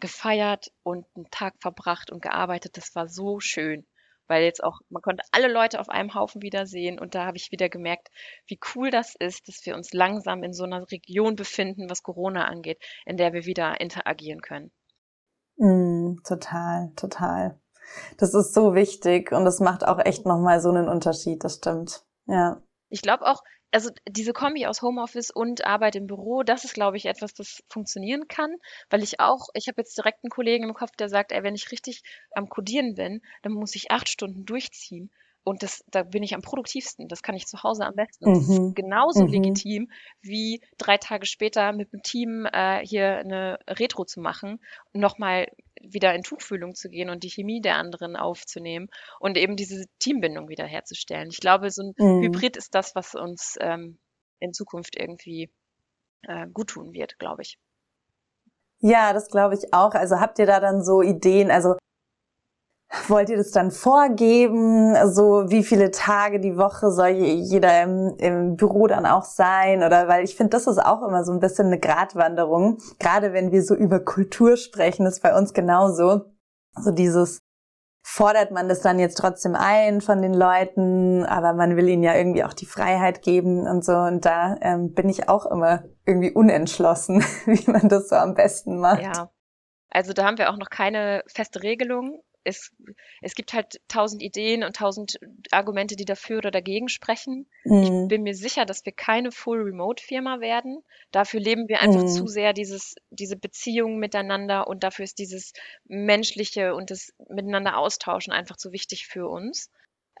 gefeiert und einen Tag verbracht und gearbeitet. Das war so schön. Weil jetzt auch, man konnte alle Leute auf einem Haufen wiedersehen und da habe ich wieder gemerkt, wie cool das ist, dass wir uns langsam in so einer Region befinden, was Corona angeht, in der wir wieder interagieren können. Mm, total, total. Das ist so wichtig und das macht auch echt nochmal so einen Unterschied, das stimmt. Ja. Ich glaube auch, also diese Kombi aus Homeoffice und Arbeit im Büro, das ist, glaube ich, etwas, das funktionieren kann, weil ich auch, ich habe jetzt direkt einen Kollegen im Kopf, der sagt, ey, wenn ich richtig am Codieren bin, dann muss ich acht Stunden durchziehen. Und das, da bin ich am produktivsten. Das kann ich zu Hause am besten. Und das ist mhm. genauso mhm. legitim, wie drei Tage später mit dem Team äh, hier eine Retro zu machen und nochmal wieder in Tuchfühlung zu gehen und die Chemie der anderen aufzunehmen und eben diese Teambindung wiederherzustellen. Ich glaube, so ein mhm. Hybrid ist das, was uns ähm, in Zukunft irgendwie äh, gut tun wird, glaube ich. Ja, das glaube ich auch. Also habt ihr da dann so Ideen? Also Wollt ihr das dann vorgeben? So wie viele Tage die Woche soll jeder im, im Büro dann auch sein? Oder weil ich finde, das ist auch immer so ein bisschen eine Gratwanderung. Gerade wenn wir so über Kultur sprechen, ist bei uns genauso. So dieses, fordert man das dann jetzt trotzdem ein von den Leuten, aber man will ihnen ja irgendwie auch die Freiheit geben und so. Und da ähm, bin ich auch immer irgendwie unentschlossen, wie man das so am besten macht. Ja. Also da haben wir auch noch keine feste Regelung es, es gibt halt tausend Ideen und tausend Argumente, die dafür oder dagegen sprechen. Mhm. Ich bin mir sicher, dass wir keine Full-Remote-Firma werden. Dafür leben wir einfach mhm. zu sehr dieses, diese Beziehungen miteinander und dafür ist dieses Menschliche und das Miteinander austauschen einfach zu wichtig für uns.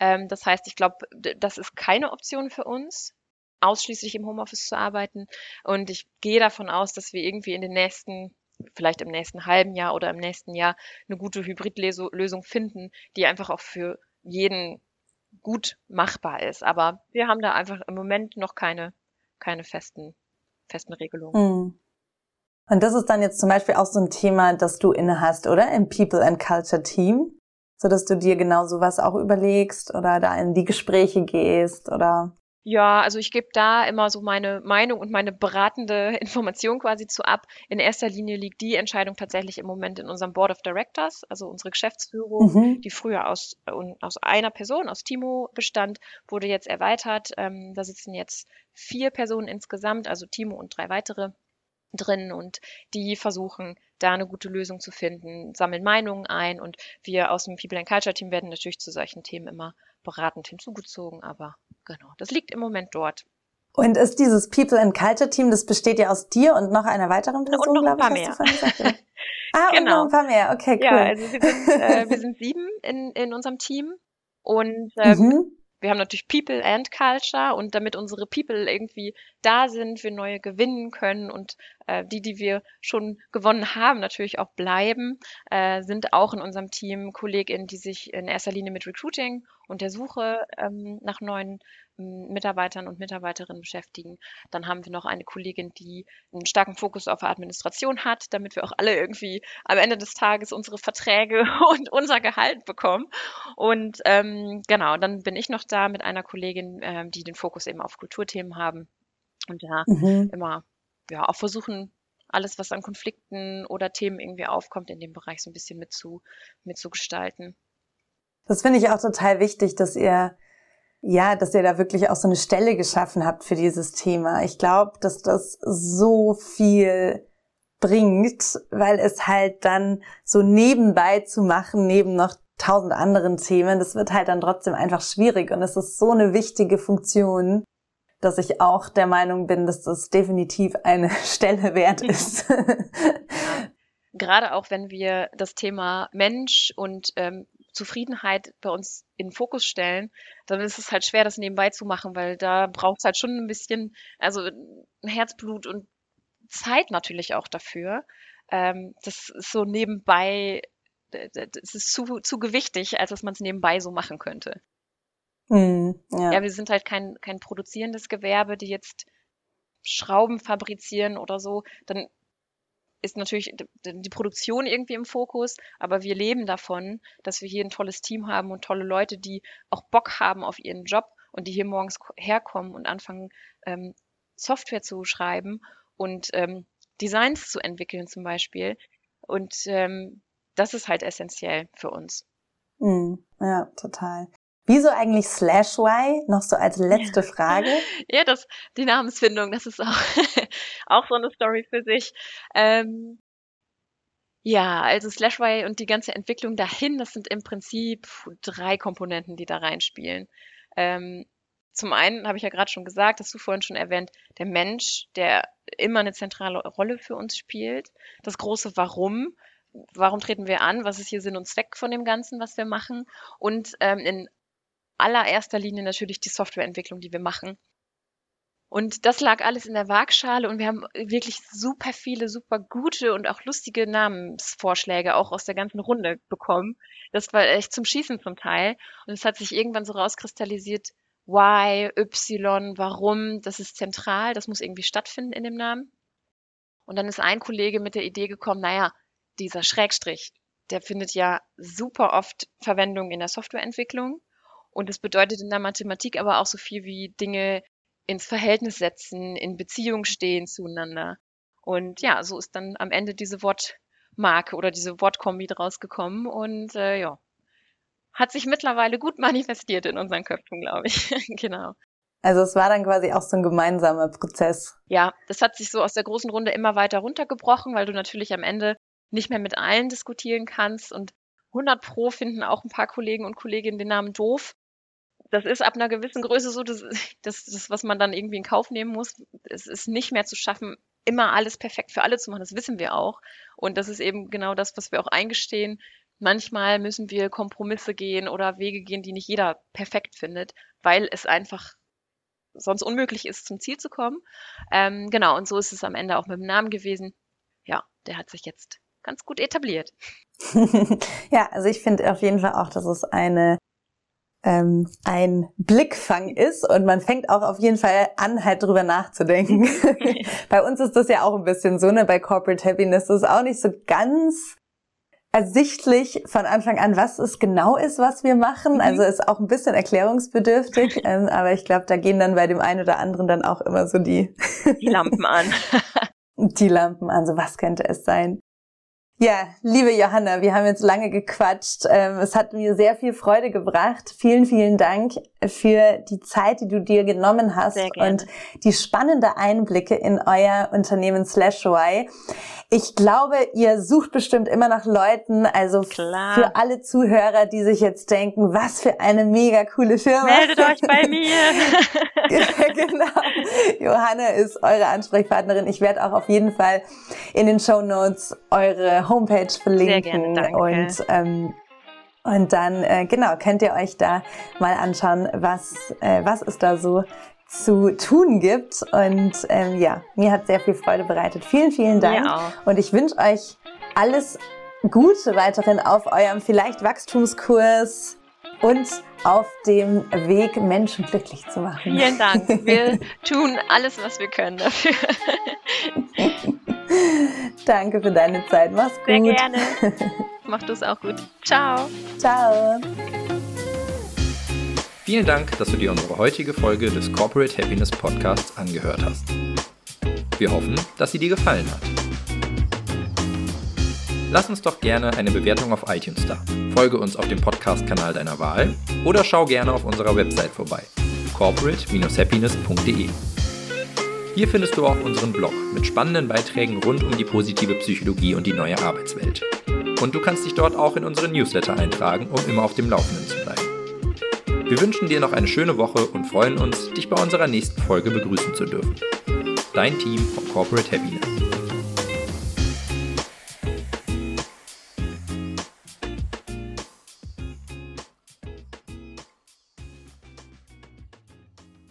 Ähm, das heißt, ich glaube, das ist keine Option für uns ausschließlich im Homeoffice zu arbeiten. Und ich gehe davon aus, dass wir irgendwie in den nächsten vielleicht im nächsten halben Jahr oder im nächsten Jahr eine gute Hybridlösung finden, die einfach auch für jeden gut machbar ist. Aber wir haben da einfach im Moment noch keine, keine festen, festen Regelungen. Mhm. Und das ist dann jetzt zum Beispiel auch so ein Thema, das du inne hast, oder? Im People and Culture Team? So dass du dir genau sowas auch überlegst oder da in die Gespräche gehst oder? Ja, also ich gebe da immer so meine Meinung und meine beratende Information quasi zu ab. In erster Linie liegt die Entscheidung tatsächlich im Moment in unserem Board of Directors, also unsere Geschäftsführung, mhm. die früher aus, aus einer Person, aus Timo bestand, wurde jetzt erweitert. Ähm, da sitzen jetzt vier Personen insgesamt, also Timo und drei weitere drin und die versuchen da eine gute Lösung zu finden, sammeln Meinungen ein und wir aus dem People and Culture Team werden natürlich zu solchen Themen immer beratend hinzugezogen, aber genau, das liegt im Moment dort. Und ist dieses People and Culture Team, das besteht ja aus dir und noch einer weiteren Person, und noch ein paar mehr. ah, genau. und noch genau. ein paar mehr, okay, cool. Ja, also wir sind, äh, wir sind sieben in, in unserem Team und ähm, mhm wir haben natürlich People and Culture und damit unsere People irgendwie da sind, wir neue gewinnen können und äh, die, die wir schon gewonnen haben, natürlich auch bleiben, äh, sind auch in unserem Team KollegInnen, die sich in erster Linie mit Recruiting und der Suche ähm, nach neuen Mitarbeitern und Mitarbeiterinnen beschäftigen. Dann haben wir noch eine Kollegin, die einen starken Fokus auf Administration hat, damit wir auch alle irgendwie am Ende des Tages unsere Verträge und unser Gehalt bekommen. Und ähm, genau, dann bin ich noch da mit einer Kollegin, ähm, die den Fokus eben auf Kulturthemen haben und da mhm. immer ja auch versuchen, alles, was an Konflikten oder Themen irgendwie aufkommt, in dem Bereich so ein bisschen mit zu, mitzugestalten. Das finde ich auch total wichtig, dass ihr ja, dass ihr da wirklich auch so eine Stelle geschaffen habt für dieses Thema. Ich glaube, dass das so viel bringt, weil es halt dann so nebenbei zu machen, neben noch tausend anderen Themen, das wird halt dann trotzdem einfach schwierig und es ist so eine wichtige Funktion, dass ich auch der Meinung bin, dass das definitiv eine Stelle wert ist. Gerade auch wenn wir das Thema Mensch und ähm, Zufriedenheit bei uns in den Fokus stellen, dann ist es halt schwer, das nebenbei zu machen, weil da braucht es halt schon ein bisschen, also Herzblut und Zeit natürlich auch dafür. Ähm, das ist so nebenbei, das ist zu, zu gewichtig, als dass man es nebenbei so machen könnte. Mm, ja. ja, wir sind halt kein, kein produzierendes Gewerbe, die jetzt Schrauben fabrizieren oder so, dann ist natürlich die Produktion irgendwie im Fokus, aber wir leben davon, dass wir hier ein tolles Team haben und tolle Leute, die auch Bock haben auf ihren Job und die hier morgens herkommen und anfangen, ähm, Software zu schreiben und ähm, Designs zu entwickeln zum Beispiel. Und ähm, das ist halt essentiell für uns. Mhm. Ja, total. Wieso eigentlich Slash Y? Noch so als letzte Frage. ja, das, die Namensfindung, das ist auch, auch so eine Story für sich. Ähm, ja, also Slash Y und die ganze Entwicklung dahin, das sind im Prinzip drei Komponenten, die da reinspielen. Ähm, zum einen habe ich ja gerade schon gesagt, hast du vorhin schon erwähnt, der Mensch, der immer eine zentrale Rolle für uns spielt. Das große Warum. Warum treten wir an? Was ist hier Sinn und Zweck von dem Ganzen, was wir machen? Und ähm, in allererster Linie natürlich die Softwareentwicklung, die wir machen. Und das lag alles in der Waagschale und wir haben wirklich super viele, super gute und auch lustige Namensvorschläge auch aus der ganzen Runde bekommen. Das war echt zum Schießen zum Teil. Und es hat sich irgendwann so rauskristallisiert, why, y, warum, das ist zentral, das muss irgendwie stattfinden in dem Namen. Und dann ist ein Kollege mit der Idee gekommen, naja, dieser Schrägstrich, der findet ja super oft Verwendung in der Softwareentwicklung. Und das bedeutet in der Mathematik aber auch so viel wie Dinge ins Verhältnis setzen, in Beziehung stehen zueinander. Und ja, so ist dann am Ende diese Wortmarke oder diese Wortkombi draus gekommen und äh, ja, hat sich mittlerweile gut manifestiert in unseren Köpfen, glaube ich. genau. Also es war dann quasi auch so ein gemeinsamer Prozess. Ja, das hat sich so aus der großen Runde immer weiter runtergebrochen, weil du natürlich am Ende nicht mehr mit allen diskutieren kannst und 100 Pro finden auch ein paar Kollegen und Kolleginnen den Namen doof. Das ist ab einer gewissen Größe so, das, das, das, was man dann irgendwie in Kauf nehmen muss. Es ist nicht mehr zu schaffen, immer alles perfekt für alle zu machen. Das wissen wir auch. Und das ist eben genau das, was wir auch eingestehen. Manchmal müssen wir Kompromisse gehen oder Wege gehen, die nicht jeder perfekt findet, weil es einfach sonst unmöglich ist, zum Ziel zu kommen. Ähm, genau, und so ist es am Ende auch mit dem Namen gewesen. Ja, der hat sich jetzt ganz gut etabliert. ja, also ich finde auf jeden Fall auch, dass es eine ähm, ein Blickfang ist und man fängt auch auf jeden Fall an, halt drüber nachzudenken. bei uns ist das ja auch ein bisschen so, ne? Bei Corporate Happiness ist es auch nicht so ganz ersichtlich von Anfang an, was es genau ist, was wir machen. Mhm. Also ist auch ein bisschen erklärungsbedürftig, ähm, aber ich glaube, da gehen dann bei dem einen oder anderen dann auch immer so die, die Lampen an. die Lampen an, so was könnte es sein. Ja, liebe Johanna, wir haben jetzt lange gequatscht. Ähm, es hat mir sehr viel Freude gebracht. Vielen, vielen Dank für die Zeit, die du dir genommen hast und die spannende Einblicke in euer Unternehmen Slash Y. Ich glaube, ihr sucht bestimmt immer nach Leuten, also Klar. für alle Zuhörer, die sich jetzt denken, was für eine mega coole Firma. Meldet euch bei mir. genau. Johanna ist eure Ansprechpartnerin. Ich werde auch auf jeden Fall in den Show Notes eure Homepage verlinken. Sehr gerne, danke. Und ähm, und dann, äh, genau, könnt ihr euch da mal anschauen, was, äh, was es da so zu tun gibt. Und ähm, ja, mir hat sehr viel Freude bereitet. Vielen, vielen Dank. Und ich wünsche euch alles Gute weiterhin auf eurem vielleicht Wachstumskurs und auf dem Weg, Menschen glücklich zu machen. Vielen Dank. Wir tun alles, was wir können dafür. Danke für deine Zeit. Mach's gut. Sehr gerne. Mach du es auch gut. Ciao. Ciao. Vielen Dank, dass du dir unsere heutige Folge des Corporate Happiness Podcasts angehört hast. Wir hoffen, dass sie dir gefallen hat. Lass uns doch gerne eine Bewertung auf iTunes da. Folge uns auf dem Podcast-Kanal deiner Wahl oder schau gerne auf unserer Website vorbei. corporate-happiness.de Hier findest du auch unseren Blog mit spannenden Beiträgen rund um die positive Psychologie und die neue Arbeitswelt. Und du kannst dich dort auch in unseren Newsletter eintragen, um immer auf dem Laufenden zu bleiben. Wir wünschen dir noch eine schöne Woche und freuen uns, dich bei unserer nächsten Folge begrüßen zu dürfen. Dein Team von Corporate Happiness.